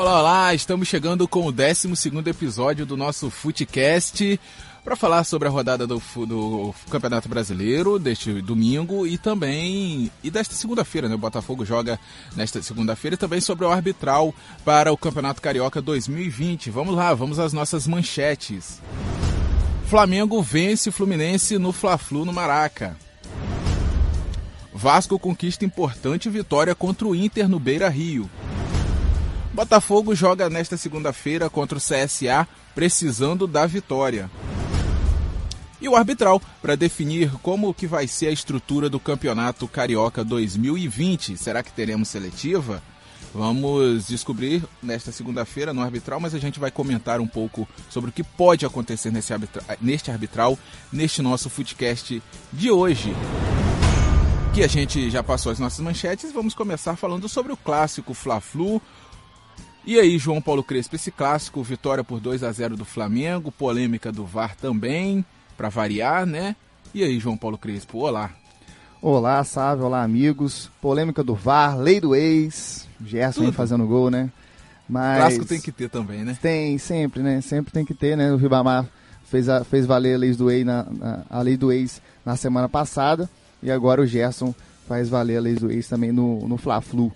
Olá, olá, estamos chegando com o 12 episódio do nosso Footcast para falar sobre a rodada do, do, Campeonato Brasileiro deste domingo e também e desta segunda-feira, né? O Botafogo joga nesta segunda-feira e também sobre o arbitral para o Campeonato Carioca 2020. Vamos lá, vamos às nossas manchetes. Flamengo vence o Fluminense no Fla-Flu no Maraca. Vasco conquista importante vitória contra o Inter no Beira-Rio. Botafogo joga nesta segunda-feira contra o CSA, precisando da vitória. E o arbitral para definir como que vai ser a estrutura do Campeonato Carioca 2020. Será que teremos seletiva? Vamos descobrir nesta segunda-feira no arbitral, mas a gente vai comentar um pouco sobre o que pode acontecer nesse arbitra neste arbitral, neste nosso footcast de hoje. Que a gente já passou as nossas manchetes, vamos começar falando sobre o clássico Fla-Flu, e aí, João Paulo Crespo, esse clássico, vitória por 2 a 0 do Flamengo, polêmica do VAR também, para variar, né? E aí, João Paulo Crespo, olá. Olá, Sávio, olá, amigos. Polêmica do VAR, lei do ex, Gerson fazendo gol, né? Mas clássico tem que ter também, né? Tem, sempre, né? Sempre tem que ter, né? O Ribamar fez, a, fez valer a lei do ex na, na, a lei do ex na semana passada e agora o Gerson faz valer a lei do ex também no, no Fla-Flu.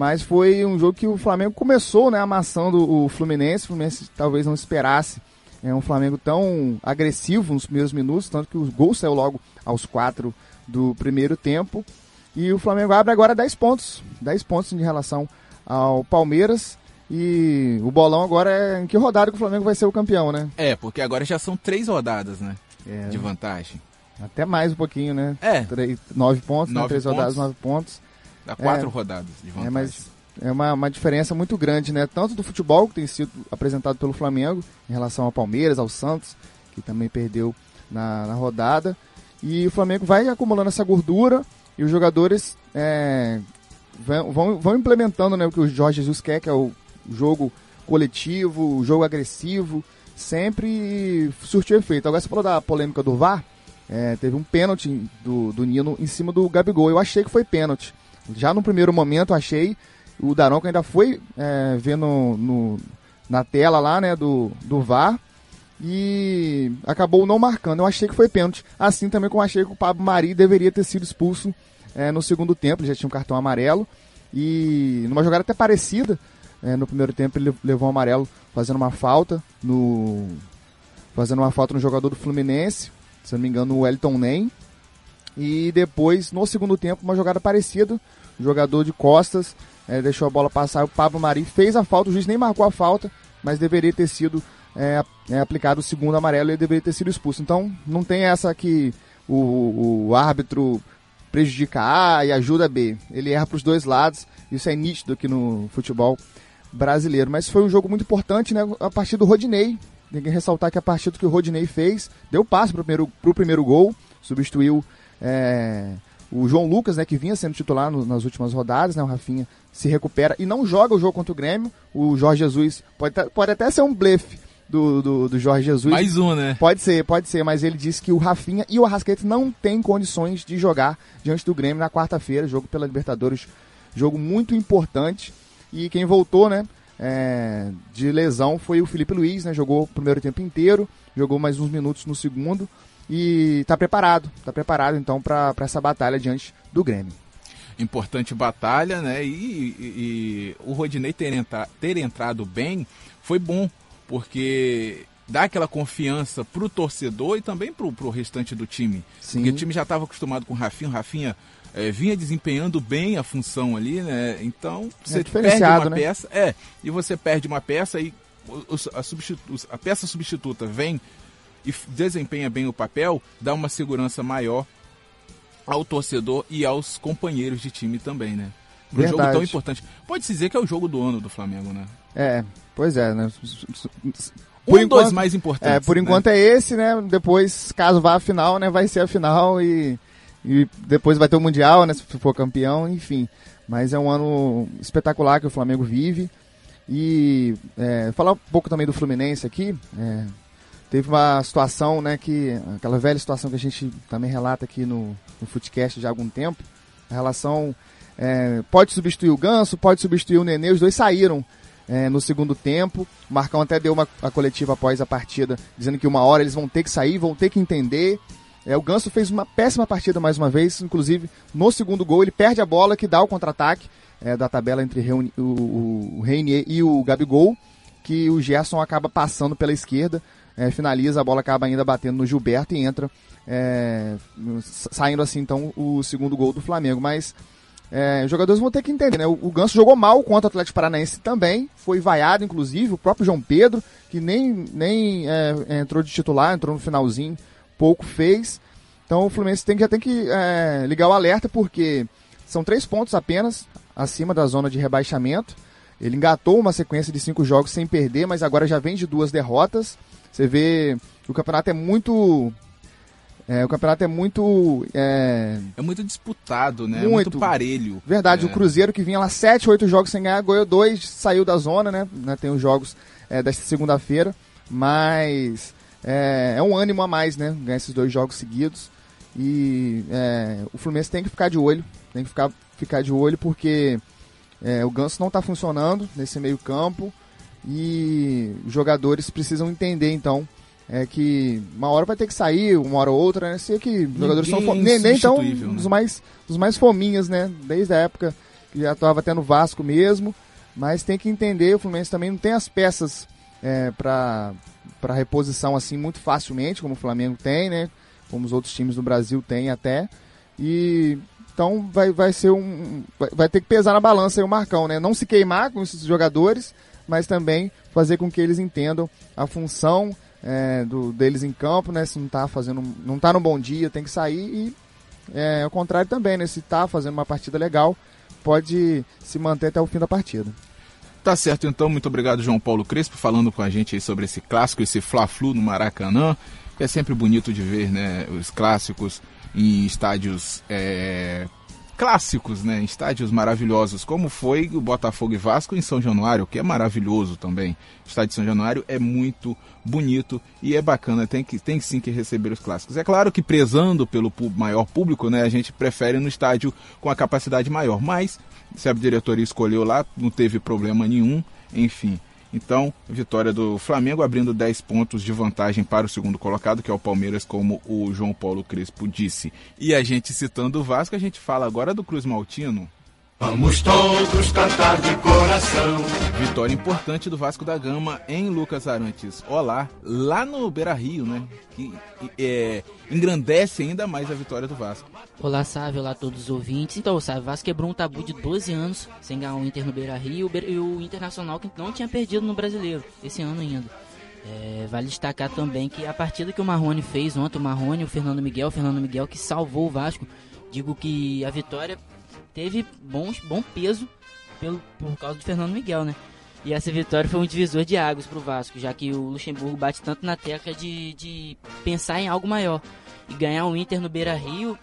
Mas foi um jogo que o Flamengo começou, né, amassando o Fluminense. O Fluminense talvez não esperasse é um Flamengo tão agressivo nos primeiros minutos, tanto que o gol saiu logo aos quatro do primeiro tempo. E o Flamengo abre agora 10 pontos. 10 pontos em relação ao Palmeiras. E o bolão agora é em que rodada que o Flamengo vai ser o campeão, né? É, porque agora já são três rodadas, né? É. De vantagem. Até mais um pouquinho, né? É. Três, nove pontos, né? nove né? Três pontos. rodadas, nove pontos. Dá quatro é, rodadas de vantagem. É, mas é uma, uma diferença muito grande, né? Tanto do futebol que tem sido apresentado pelo Flamengo em relação ao Palmeiras, ao Santos, que também perdeu na, na rodada. E o Flamengo vai acumulando essa gordura e os jogadores é, vão, vão implementando né, o que o Jorge Jesus quer, que é o jogo coletivo, o jogo agressivo, sempre surtiu efeito. Agora você falou da polêmica do VAR, é, teve um pênalti do, do Nino em cima do Gabigol. Eu achei que foi pênalti. Já no primeiro momento achei, o Daronco ainda foi é, vendo no, na tela lá, né, do, do VAR e acabou não marcando. Eu achei que foi pênalti. Assim também como achei que o Pablo Mari deveria ter sido expulso é, no segundo tempo, ele já tinha um cartão amarelo e numa jogada até parecida, é, no primeiro tempo ele levou um amarelo fazendo uma falta no fazendo uma falta no jogador do Fluminense, se não me engano, o Wellington Nem. E depois, no segundo tempo, uma jogada parecida, jogador de costas, é, deixou a bola passar, o Pablo Mari fez a falta, o juiz nem marcou a falta, mas deveria ter sido é, é, aplicado o segundo amarelo e deveria ter sido expulso. Então não tem essa que o, o árbitro prejudica A e ajuda B. Ele erra para os dois lados, isso é nítido aqui no futebol brasileiro. Mas foi um jogo muito importante, né? A partir do Rodinei. Tem que ressaltar que a partida que o Rodinei fez, deu passe para o primeiro, primeiro gol, substituiu é, o João Lucas, né, que vinha sendo titular no, nas últimas rodadas, né, o Rafinha se recupera e não joga o jogo contra o Grêmio. O Jorge Jesus pode, pode até ser um blefe do, do, do, Jorge Jesus. Mais um, né? Pode ser, pode ser, mas ele disse que o Rafinha e o Arrascaeta não têm condições de jogar diante do Grêmio na quarta-feira, jogo pela Libertadores, jogo muito importante. E quem voltou, né, é, de lesão foi o Felipe Luiz, né, jogou o primeiro tempo inteiro, jogou mais uns minutos no segundo e está preparado, está preparado então para essa batalha diante do Grêmio importante batalha, né? E, e, e o Rodinei ter, entra, ter entrado bem foi bom, porque dá aquela confiança pro torcedor e também pro, pro restante do time. Sim. Porque o time já estava acostumado com o Rafinha, o Rafinha é, vinha desempenhando bem a função ali, né? Então você é perde uma né? peça, é, e você perde uma peça e a, a peça substituta vem e desempenha bem o papel, dá uma segurança maior ao torcedor e aos companheiros de time também, né? Um jogo tão importante. Pode-se dizer que é o jogo do ano do Flamengo, né? É, pois é, né? Por um enquanto, dos mais importantes. É, por né? enquanto é esse, né? Depois, caso vá à final, né? Vai ser a final e, e depois vai ter o Mundial, né? Se for campeão, enfim. Mas é um ano espetacular que o Flamengo vive. E é, falar um pouco também do Fluminense aqui. É, teve uma situação, né, que aquela velha situação que a gente também relata aqui no, no Footcast já há algum tempo, a relação é, pode substituir o Ganso, pode substituir o Nenê, os dois saíram é, no segundo tempo. O Marcão até deu uma a coletiva após a partida, dizendo que uma hora eles vão ter que sair, vão ter que entender. É, o Ganso fez uma péssima partida mais uma vez, inclusive no segundo gol ele perde a bola que dá o contra-ataque é, da tabela entre o, o, Reinier e o Gabigol, que o Gerson acaba passando pela esquerda, é, finaliza, a bola acaba ainda batendo no Gilberto e entra, é, saindo assim então o segundo gol do Flamengo. Mas é, os jogadores vão ter que entender, né? O, o Ganso jogou mal contra o Atlético Paranaense também, foi vaiado, inclusive, o próprio João Pedro, que nem, nem é, entrou de titular, entrou no finalzinho, pouco fez. Então o Fluminense tem, já tem que é, ligar o alerta, porque são três pontos apenas acima da zona de rebaixamento. Ele engatou uma sequência de cinco jogos sem perder, mas agora já vem de duas derrotas. Você vê o campeonato é muito é, o campeonato é muito. É, é muito disputado, né? Muito, muito parelho. Verdade, é. o Cruzeiro que vinha lá 7, 8 jogos sem ganhar, ganhou dois, saiu da zona, né? né tem os jogos é, desta segunda-feira, mas é, é, um ânimo a mais, né? Ganhar esses dois jogos seguidos. E é, o Fluminense tem que ficar de olho, tem que ficar, ficar de olho porque é, o Ganso não está funcionando nesse meio-campo e os jogadores precisam entender então é que uma hora vai ter que sair, uma hora ou outra, né? Sei que os jogadores são nem, nem tão né? dos mais dos mais fominhas, né? Desde a época que já estava até no Vasco mesmo, mas tem que entender, o Fluminense também não tem as peças é, para para reposição assim muito facilmente, como o Flamengo tem, né? Como os outros times do Brasil têm até. E então vai, vai ser um vai, vai ter que pesar na balança aí o Marcão, né? Não se queimar com esses jogadores, mas também fazer com que eles entendam a função é, do, deles em campo, né? Se não tá fazendo. não tá num bom dia, tem que sair e é, ao contrário também, né? Se tá fazendo uma partida legal, pode se manter até o fim da partida. Tá certo, então. Muito obrigado, João Paulo Crespo, falando com a gente sobre esse clássico, esse Fla-Flu no Maracanã. É sempre bonito de ver, né? Os clássicos em estádios é, clássicos, né? Estádios maravilhosos, como foi o Botafogo e Vasco em São Januário, que é maravilhoso também. O estádio de São Januário é muito bonito e é bacana, tem, que, tem sim que receber os clássicos. É claro que prezando pelo maior público, né? A gente prefere no estádio com a capacidade maior, mas se a diretoria escolheu lá, não teve problema nenhum, enfim. Então, vitória do Flamengo abrindo 10 pontos de vantagem para o segundo colocado, que é o Palmeiras, como o João Paulo Crespo disse. E a gente citando o Vasco, a gente fala agora do Cruz Maltino. Vamos todos cantar de coração. Vitória importante do Vasco da Gama em Lucas Arantes. Olá, lá no Beira Rio, né? Que é, engrandece ainda mais a vitória do Vasco. Olá, Sávio, olá a todos os ouvintes. Então, o Sávio, Vasco quebrou um tabu de 12 anos sem ganhar o Inter no Beira Rio e o Internacional que não tinha perdido no Brasileiro esse ano ainda. É, vale destacar também que a partida que o Marrone fez ontem, o Marrone, o Fernando Miguel, o Fernando Miguel que salvou o Vasco. Digo que a vitória teve bons, bom peso pelo, por causa do Fernando Miguel, né? E essa vitória foi um divisor de águas para o Vasco, já que o Luxemburgo bate tanto na tecla de, de pensar em algo maior. E ganhar o Inter no Beira Rio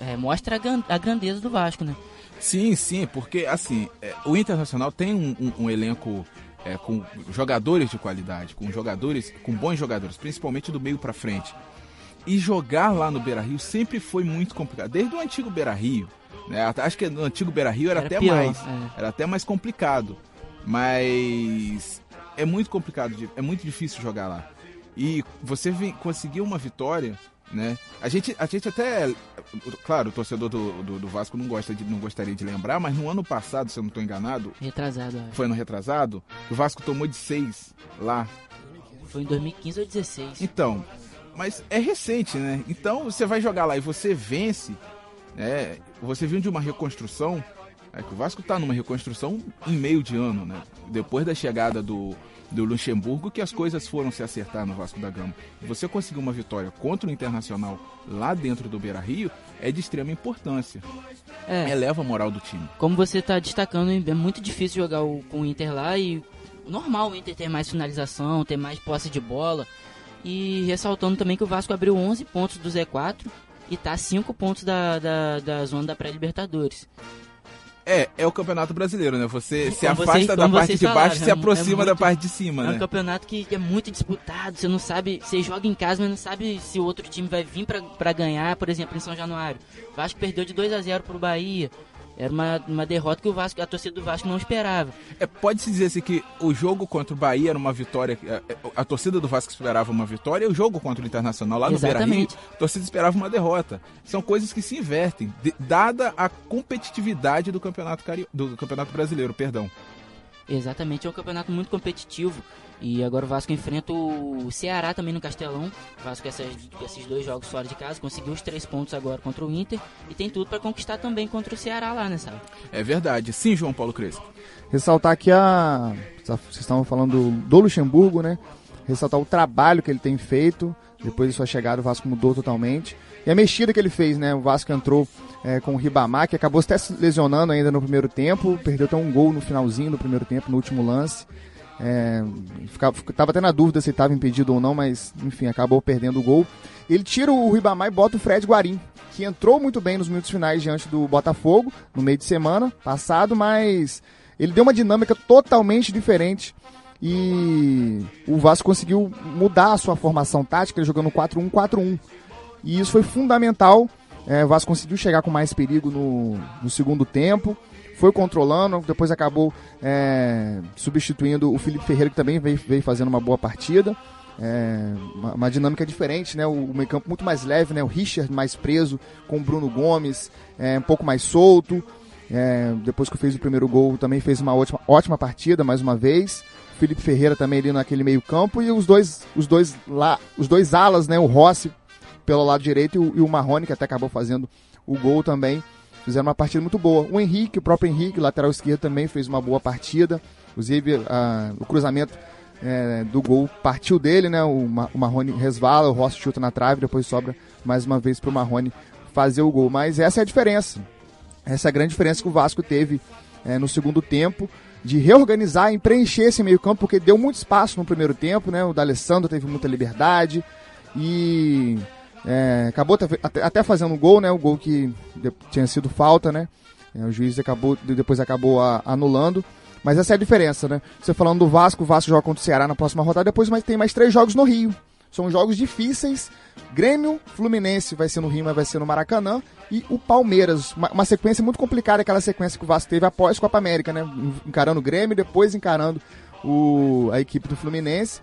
é, mostra a, grandeza do Vasco, né? Sim, sim, porque assim, é, o Internacional tem um, um, um elenco é, com jogadores de qualidade, com jogadores, com bons jogadores, principalmente do meio para frente. E jogar lá no Beira Rio sempre foi muito complicado. Desde o antigo Beira Rio, né? Acho que no antigo Beira Rio era, era até pior, mais. É. Era até mais complicado. Mas é muito complicado, é muito difícil jogar lá. E você vem, conseguiu uma vitória, né? A gente, a gente até. Claro, o torcedor do, do, do, Vasco não, gosta de, não gostaria de lembrar, mas no ano passado, se eu não estou enganado. Retrasado, é. Foi no retrasado, o Vasco tomou de 6 lá. Foi em 2015 ou 2016. Então, mas é recente, né? Então você vai jogar lá e você vence. É, você viu de uma reconstrução. É que o Vasco está numa reconstrução em meio de ano, né? Depois da chegada do, do Luxemburgo, que as coisas foram se acertar no Vasco da Gama. Você conseguir uma vitória contra o Internacional lá dentro do Beira Rio é de extrema importância. É, Eleva a moral do time. Como você está destacando, é muito difícil jogar com o Inter lá e normal o Inter ter mais finalização, ter mais posse de bola. E ressaltando também que o Vasco abriu 11 pontos do Z4 e tá a 5 pontos da, da, da zona da pré-Libertadores. É, é o campeonato brasileiro, né? Você como se afasta vocês, da parte de baixo e se aproxima é muito, da parte de cima, é né? É um campeonato que é muito disputado, você não sabe, você joga em casa, mas não sabe se o outro time vai vir para ganhar, por exemplo, em São Januário. Vasco perdeu de 2 a 0 pro Bahia. Era uma, uma derrota que o Vasco, a torcida do Vasco não esperava. É, Pode-se dizer assim que o jogo contra o Bahia era uma vitória, a, a torcida do Vasco esperava uma vitória, e o jogo contra o Internacional lá no Beira-Rio, Exatamente. a torcida esperava uma derrota. São coisas que se invertem, de- dada a competitividade do campeonato, Cari... do campeonato brasileiro, perdão. Exatamente, é um campeonato muito competitivo. E agora o Vasco enfrenta o Ceará também no Castelão. O Vasco, essas, esses dois jogos fora de casa, conseguiu os três pontos agora contra o Inter. E tem tudo para conquistar também contra o Ceará lá, né, sabe? É verdade. Sim, João Paulo Crespo. Ressaltar aqui a. Vocês estavam falando do Luxemburgo, né? Ressaltar o trabalho que ele tem feito. Depois de sua chegada, o Vasco mudou totalmente. E a mexida que ele fez, né? O Vasco entrou é, com o Ribamar, que acabou até se lesionando ainda no primeiro tempo. Perdeu até um gol no finalzinho do primeiro tempo, no último lance. É, ficava, tava até na dúvida se estava impedido ou não, mas enfim, acabou perdendo o gol. Ele tira o Ribamar e bota o Fred Guarim, que entrou muito bem nos minutos finais diante do Botafogo, no meio de semana passado, mas ele deu uma dinâmica totalmente diferente e o Vasco conseguiu mudar a sua formação tática, jogando 4-1-4-1. E isso foi fundamental. É, o Vasco conseguiu chegar com mais perigo no, no segundo tempo, foi controlando, depois acabou é, substituindo o Felipe Ferreira, que também veio, veio fazendo uma boa partida. É, uma, uma dinâmica diferente, né? O, meio campo muito mais leve, né? O Richard mais preso com o Bruno Gomes, é, um pouco mais solto. É, depois que fez o primeiro gol, também fez uma ótima, ótima partida mais uma vez. Felipe Ferreira também ali naquele meio campo e os dois, os dois lá, os dois alas, né? O Rossi pelo lado direito e o, e o Marrone que até acabou fazendo o gol também. Fizeram uma partida muito boa. O Henrique, o próprio Henrique, lateral esquerdo também fez uma boa partida. Inclusive a- o cruzamento é, do gol partiu dele, né? O, o Marrone resvala, o Rossi chuta na trave, depois sobra mais uma vez para o Marrone fazer o gol. Mas essa é a diferença. Essa é a grande diferença que o Vasco teve é, no segundo tempo, de reorganizar e preencher esse meio campo, porque deu muito espaço no primeiro tempo, né? O D'Alessandro teve muita liberdade e é, acabou até, até- fazendo um gol, né? O gol que tinha sido falta, né? É, o juiz acabou, depois acabou a- anulando. Mas essa é a diferença, né? Você falando do Vasco, o Vasco joga contra o Ceará na próxima rodada, depois mais, tem mais três jogos no Rio. São jogos difíceis. Grêmio, Fluminense vai ser no Rio, mas vai ser no Maracanã. E o Palmeiras. Uma, uma sequência muito complicada, aquela sequência que o Vasco teve após Copa América, né? Encarando o Grêmio, depois encarando o, a equipe do Fluminense.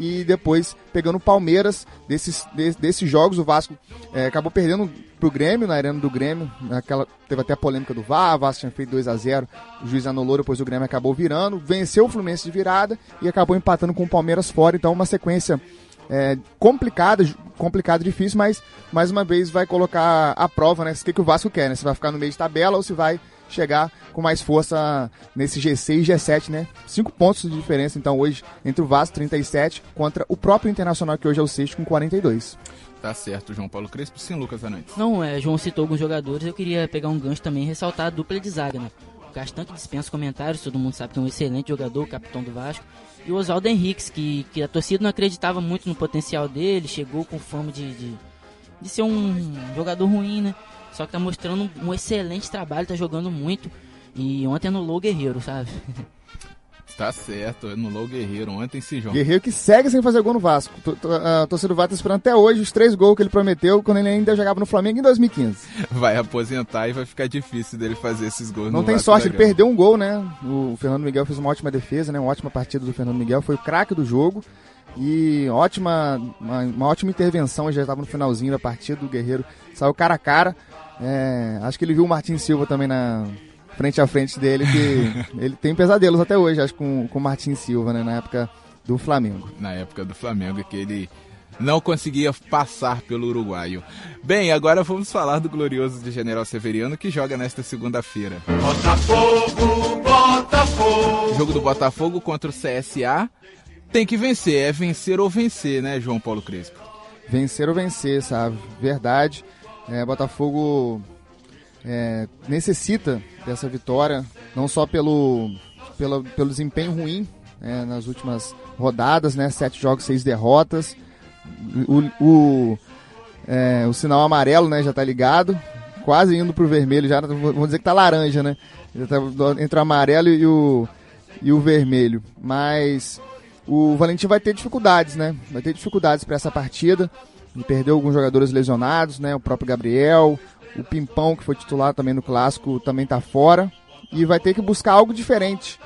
E depois pegando o Palmeiras. Desses, de- desses jogos, o Vasco é, acabou perdendo pro Grêmio, na arena do Grêmio. Naquela, teve até a polêmica do VAR, o Vasco tinha feito 2 a 0 o juiz anulou, depois o Grêmio acabou virando. Venceu o Fluminense de virada e acabou empatando com o Palmeiras fora. Então, uma sequência é, complicada, complicada, difícil, mas mais uma vez vai colocar a prova, né? O que, que o Vasco quer, né? Se vai ficar no meio de tabela ou se vai chegar com mais força nesse G6 e G7, né? Cinco pontos de diferença, então, hoje, entre o Vasco, 37, contra o próprio Internacional, que hoje é o sexto, com 42. Tá certo, João Paulo Crespo. Sim, Lucas Anantes. Não, é, João citou alguns jogadores, eu queria pegar um gancho também e ressaltar a dupla de zaga, né? O Castan que dispensa comentários, todo mundo sabe que é um excelente jogador, capitão do Vasco. E o Oswaldo Henriques, que, que a torcida não acreditava muito no potencial dele, chegou com fama de, de, de ser um jogador ruim, né? Só que tá mostrando um, excelente trabalho, tá jogando muito. E ontem anulou o Guerreiro, sabe? Tá certo, anulou o Guerreiro ontem, sim, João. Guerreiro que segue sem fazer gol no Vasco. T- t- A torcida do Vasco tá esperando até hoje os três gols que ele prometeu quando ele ainda jogava no Flamengo em 2015. Vai aposentar e vai ficar difícil dele fazer esses gols Não no tem Vasco sorte, ele perdeu um gol, né? O Fernando Miguel fez uma ótima defesa, né? Uma ótima partida do Fernando Miguel, foi o craque do jogo. E ótima, uma, uma ótima intervenção, já estava no finalzinho da partida, o Guerreiro saiu cara a cara. É, acho que ele viu o Martin Silva também na frente a frente dele, que ele tem pesadelos até hoje, acho, com, com o Martin Silva, né? Na época do Flamengo. Na época do Flamengo, que ele não conseguia passar pelo uruguaio. Bem, agora vamos falar do glorioso de General Severiano, que joga nesta segunda-feira. Botafogo, Botafogo. Jogo do Botafogo contra o CSA tem que vencer, é vencer ou vencer, né, João Paulo Crespo? vencer ou vencer, sabe? Verdade. É, Botafogo é, necessita dessa vitória, não só pelo, pelo, pelo desempenho ruim é, nas últimas rodadas, né? Sete jogos, seis derrotas. O, o, é, o sinal amarelo né, já tá ligado, quase indo pro vermelho, já vamos dizer que tá laranja, né? Já tá entre o amarelo e o, e o vermelho. Mas o Valentim vai ter dificuldades, né? Vai ter dificuldades para essa partida. Ele perdeu alguns jogadores lesionados, né? O próprio Gabriel, O Pimpão, que foi titular também no clássico, também está fora. E vai ter que buscar algo diferente.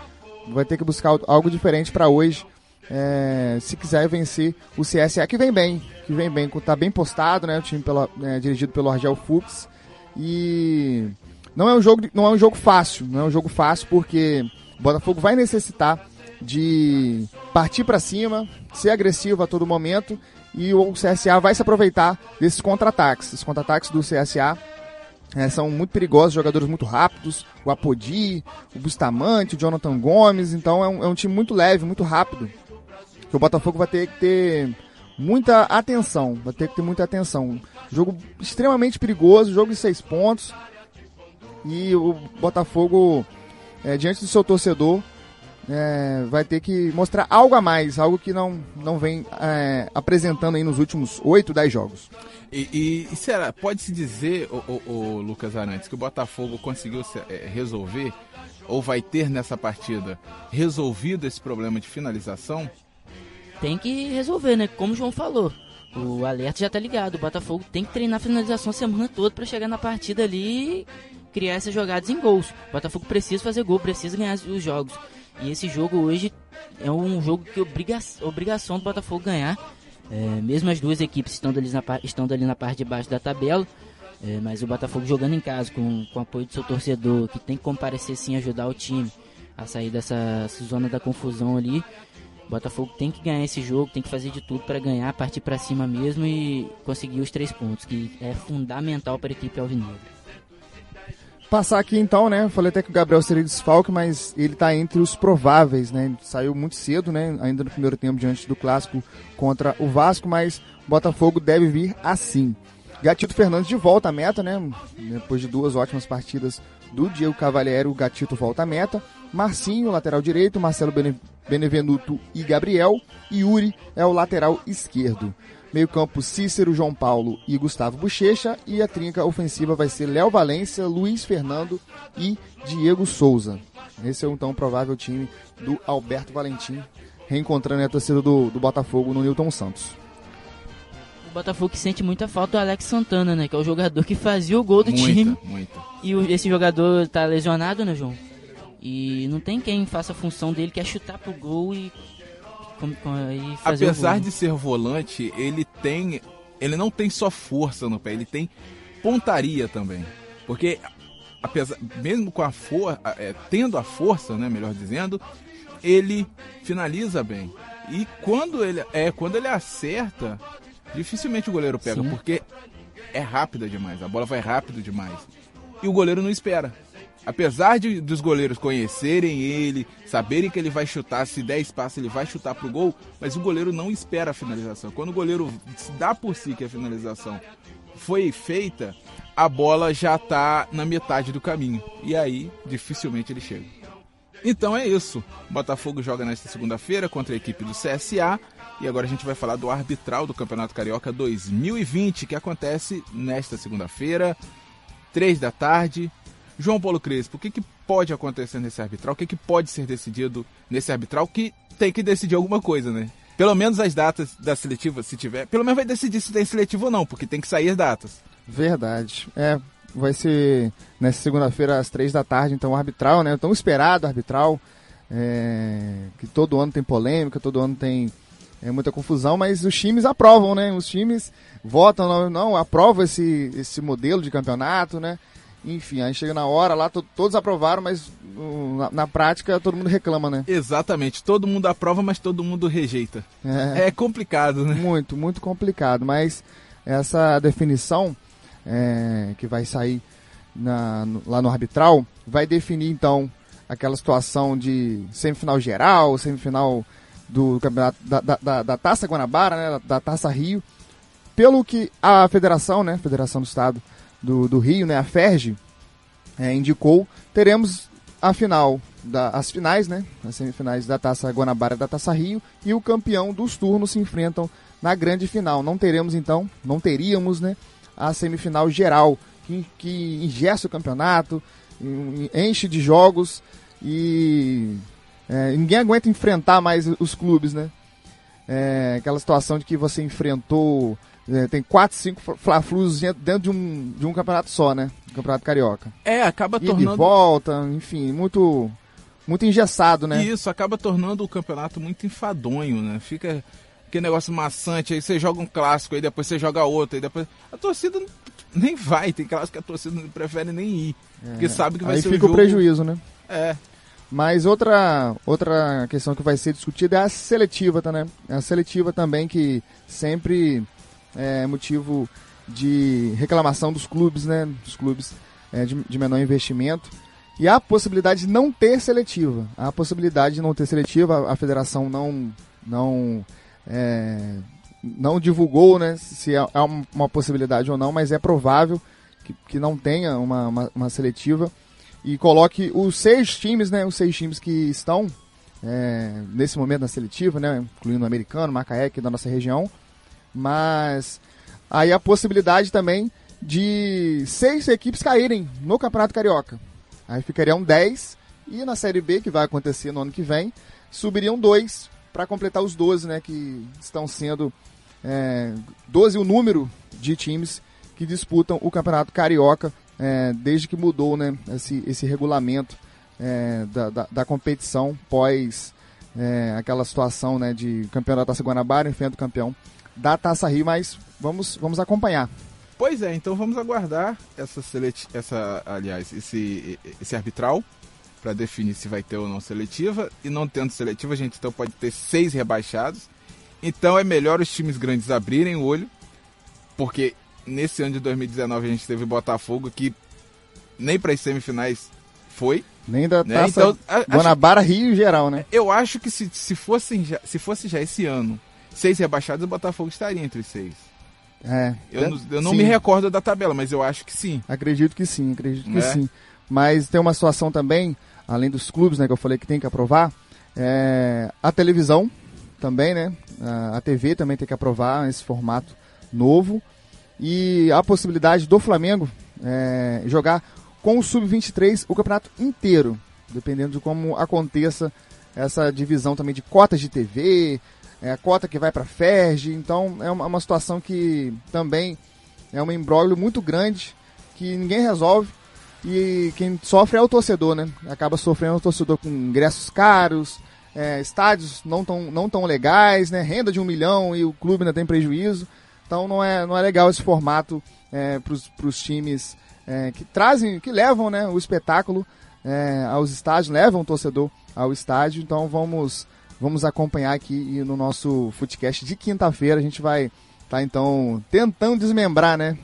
Vai ter que buscar algo diferente para hoje. É, se quiser vencer o CSA, que vem bem, que vem bem, tá bem postado, né? O time pela, é, dirigido pelo Argel Fuchs. E não é um jogo, não é um jogo fácil, não é um jogo fácil porque o Botafogo vai necessitar de partir para cima, ser agressivo a todo momento e o CSA vai se aproveitar desses contra-ataques. Os contra-ataques do CSA é, são muito perigosos, jogadores muito rápidos, o Apodi, o Bustamante, o Jonathan Gomes, então é um, é um time muito leve, muito rápido. Que o Botafogo vai ter que ter muita atenção, vai ter que ter muita atenção. Jogo extremamente perigoso, jogo de seis pontos. E o Botafogo, é, diante do seu torcedor, é, vai ter que mostrar algo a mais, algo que não, não vem é, apresentando aí nos últimos 8, 10 jogos. E, e, e será, pode-se dizer, o, o, o, Lucas Arantes, que o Botafogo conseguiu se, é, resolver, ou vai ter nessa partida, resolvido esse problema de finalização? Tem que resolver, né? Como o João falou. O alerta já tá ligado. O Botafogo tem que treinar a finalização a semana toda para chegar na partida ali e criar essas jogadas em gols. O Botafogo precisa fazer gol, precisa ganhar os jogos. E esse jogo hoje é um jogo que obriga obrigação do Botafogo ganhar. É, mesmo as duas equipes estando ali na, estando ali na parte de baixo da tabela. É, mas o Botafogo jogando em casa com, com o apoio do seu torcedor, que tem que comparecer sim ajudar o time a sair dessa zona da confusão ali. O Botafogo tem que ganhar esse jogo, tem que fazer de tudo para ganhar, partir para cima mesmo e conseguir os três pontos, que é fundamental para a equipe alvinegra. Passar aqui então, né? Falei até que o Gabriel seria desfalque, mas ele está entre os prováveis, né? saiu muito cedo, né? Ainda no primeiro tempo diante do clássico contra o Vasco, mas Botafogo deve vir assim. Gatito Fernandes de volta à meta, né? Depois de duas ótimas partidas do Diego Cavalieri, o Gatito volta à meta. Marcinho, lateral direito, Marcelo Benevenuto e Gabriel. E Yuri é o lateral esquerdo. Meio campo Cícero, João Paulo e Gustavo Bochecha. E a trinca ofensiva vai ser Léo Valência, Luiz Fernando e Diego Souza. Esse é então o provável time do Alberto Valentim, reencontrando a torcida do, do Botafogo no Newton Santos. O Botafogo que sente muita falta do Alex Santana, né? Que é o jogador que fazia o gol do muita, time. Muita. E esse jogador tá lesionado, né, João? E não tem quem faça a função dele, que é chutar pro gol e, e fazer Apesar de ser volante, ele tem. Ele não tem só força no pé, ele tem pontaria também. Porque apesar, mesmo com a força, é, tendo a força, né, melhor dizendo, ele finaliza bem. E quando ele é, quando ele acerta, dificilmente o goleiro pega, Sim. porque é rápida demais, a bola vai rápido demais. E o goleiro não espera apesar de, dos goleiros conhecerem ele, saberem que ele vai chutar, se der espaço ele vai chutar pro gol, mas o goleiro não espera a finalização. Quando o goleiro se dá por si que a finalização foi feita, a bola já está na metade do caminho. E aí, dificilmente ele chega. Então é isso. O Botafogo joga nesta segunda-feira contra a equipe do CSA. E agora a gente vai falar do arbitral do Campeonato Carioca 2020, que acontece nesta segunda-feira, 3 da tarde, João Paulo Crespo, o que, que pode acontecer nesse arbitral? O que, que pode ser decidido nesse arbitral que tem que decidir alguma coisa, né? Pelo menos as datas da seletiva, se tiver. Pelo menos vai decidir se tem seletivo ou não, porque tem que sair as datas. Verdade. É, vai ser nessa segunda-feira às três da tarde, então o arbitral, né? Tão esperado arbitral. É, que todo ano tem polêmica, todo ano tem é, muita confusão, mas os times aprovam, né? Os times votam, não, não aprovam esse, esse modelo de campeonato, né? Enfim, aí chega na hora lá, todos aprovaram, mas na, na, prática todo mundo reclama, né? Exatamente, todo mundo aprova, mas todo mundo rejeita. É, é complicado, né? Muito, muito complicado, mas essa definição é, que vai sair na, no, lá no arbitral vai definir então aquela situação de semifinal geral, semifinal do campeonato da, da, da, da Taça Guanabara, né, da, da Taça Rio, pelo que a federação, né, Federação do Estado do, do Rio, né, a FERJ, é, indicou, teremos a final, da, as finais, né, as semifinais da Taça Guanabara e da Taça Rio, e o campeão dos turnos se enfrentam na grande final. Não teremos então, não teríamos, né, a semifinal geral, que, que o campeonato, enche de jogos e é, ninguém aguenta enfrentar mais os clubes, né? É, aquela situação de que você enfrentou tem quatro, cinco Fla-Flus dentro de um, de um campeonato só, né? Campeonato Carioca. É, acaba E tornando. de volta, enfim, muito, muito engessado, né? Isso acaba tornando o campeonato muito enfadonho, né? Fica aquele negócio maçante, aí você joga um clássico, aí depois você joga outro, aí depois. A torcida nem vai, tem clássico que a torcida não prefere nem ir. Porque sabe que vai É. Aí ser fica um jogo... o prejuízo, né? É. Mas outra, outra questão que vai ser discutida é a seletiva, tá, né? A seletiva também que sempre é motivo de reclamação dos clubes, né? Dos clubes é, de, de menor investimento. E há a possibilidade de não ter seletiva. Há a possibilidade de não ter seletiva. A, a federação não, não, é, não divulgou né, se há há uma, uma possibilidade ou não, mas é provável que, que não tenha uma, uma, uma seletiva e coloque os seis times, né? Os seis times que estão é, nesse momento na seletiva, né? Incluindo o americano, Macaé, aqui da nossa região. Mas aí a possibilidade também de seis equipes caírem no Campeonato Carioca. Aí ficariam 10 e na Série B, que vai acontecer no ano que vem, subiriam dois para completar os 12, né? Que estão sendo é, 12 o número de times que disputam o Campeonato Carioca é, desde que mudou né, esse, esse regulamento é, da, da, da competição pós é, aquela situação né, de campeão da Taça Guanabara enfrenta o campeão da Taça Rio, mas vamos, vamos acompanhar. Pois é, então vamos aguardar essa seleti essa, aliás, esse, esse arbitral para definir se vai ter ou não seletiva. E não tendo seletiva, a gente então pode ter seis rebaixados. Então é melhor os times grandes abrirem o olho, porque nesse ano de 2019 a gente teve Botafogo que nem para as semifinais foi. Nem da Né? Taça Então, a- acho- Guanabara Rio em geral, né? Eu acho que se, se, fossem já, se fosse já esse ano, seis rebaixados, o Botafogo estaria entre os seis. É, Eu, não, eu não me recordo da tabela, mas eu acho que sim. Acredito que sim, acredito que É? sim. Mas tem uma situação também, além dos clubes, né, que eu falei que tem que aprovar, é, a televisão também, né? A, a TV também tem que aprovar esse formato novo. E a possibilidade do Flamengo é, jogar com o Sub-23 o campeonato inteiro, dependendo de como aconteça essa divisão também de cotas de TV, é, a cota que vai para FERJ. Então é uma, uma situação que também é um embrólio muito grande que ninguém resolve e quem sofre é o torcedor, né? Acaba sofrendo o torcedor com ingressos caros, é, estádios não tão, não tão legais, né? Renda de um milhão e o clube ainda tem prejuízo. Então não é, não é legal esse formato é, para os times é, que trazem, que levam né, o espetáculo é, aos estádios, levam o torcedor ao estádio. Então vamos, vamos acompanhar aqui e no nosso Footcast de quinta-feira. A gente vai estar então tentando desmembrar né,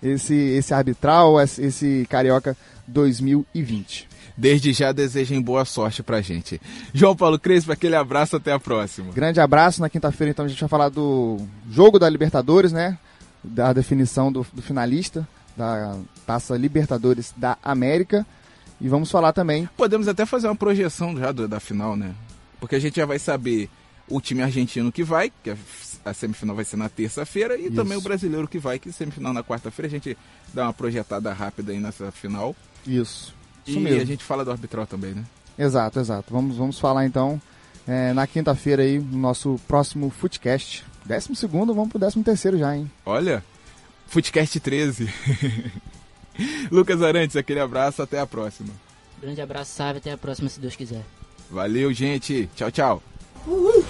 esse, esse arbitral, esse, esse Carioca 2020. Desde já desejem boa sorte pra gente. João Paulo Crespo, aquele abraço, até a próxima. Grande abraço. Na quinta-feira, então, a gente vai falar do jogo da Libertadores, né? Da definição do, do finalista da Taça Libertadores da América. E vamos falar também. Podemos até fazer uma projeção já do- da final, né? Porque a gente já vai saber o time argentino que vai, que a, semifinal vai ser na terça-feira, e Isso. também o brasileiro que vai, que semifinal na quarta-feira. A gente dá uma projetada rápida aí nessa final. Isso. Isso e mesmo. a gente fala do arbitral também, né? Exato, exato. Vamos, vamos falar então é, na quinta-feira aí, no nosso próximo Footcast. Décimo segundo, vamos pro décimo terceiro já, hein? Olha, Footcast 13. Lucas Arantes, aquele abraço, até a próxima. Grande abraço, sabe? Até a próxima, se Deus quiser. Valeu, gente. Tchau, tchau. Uhul.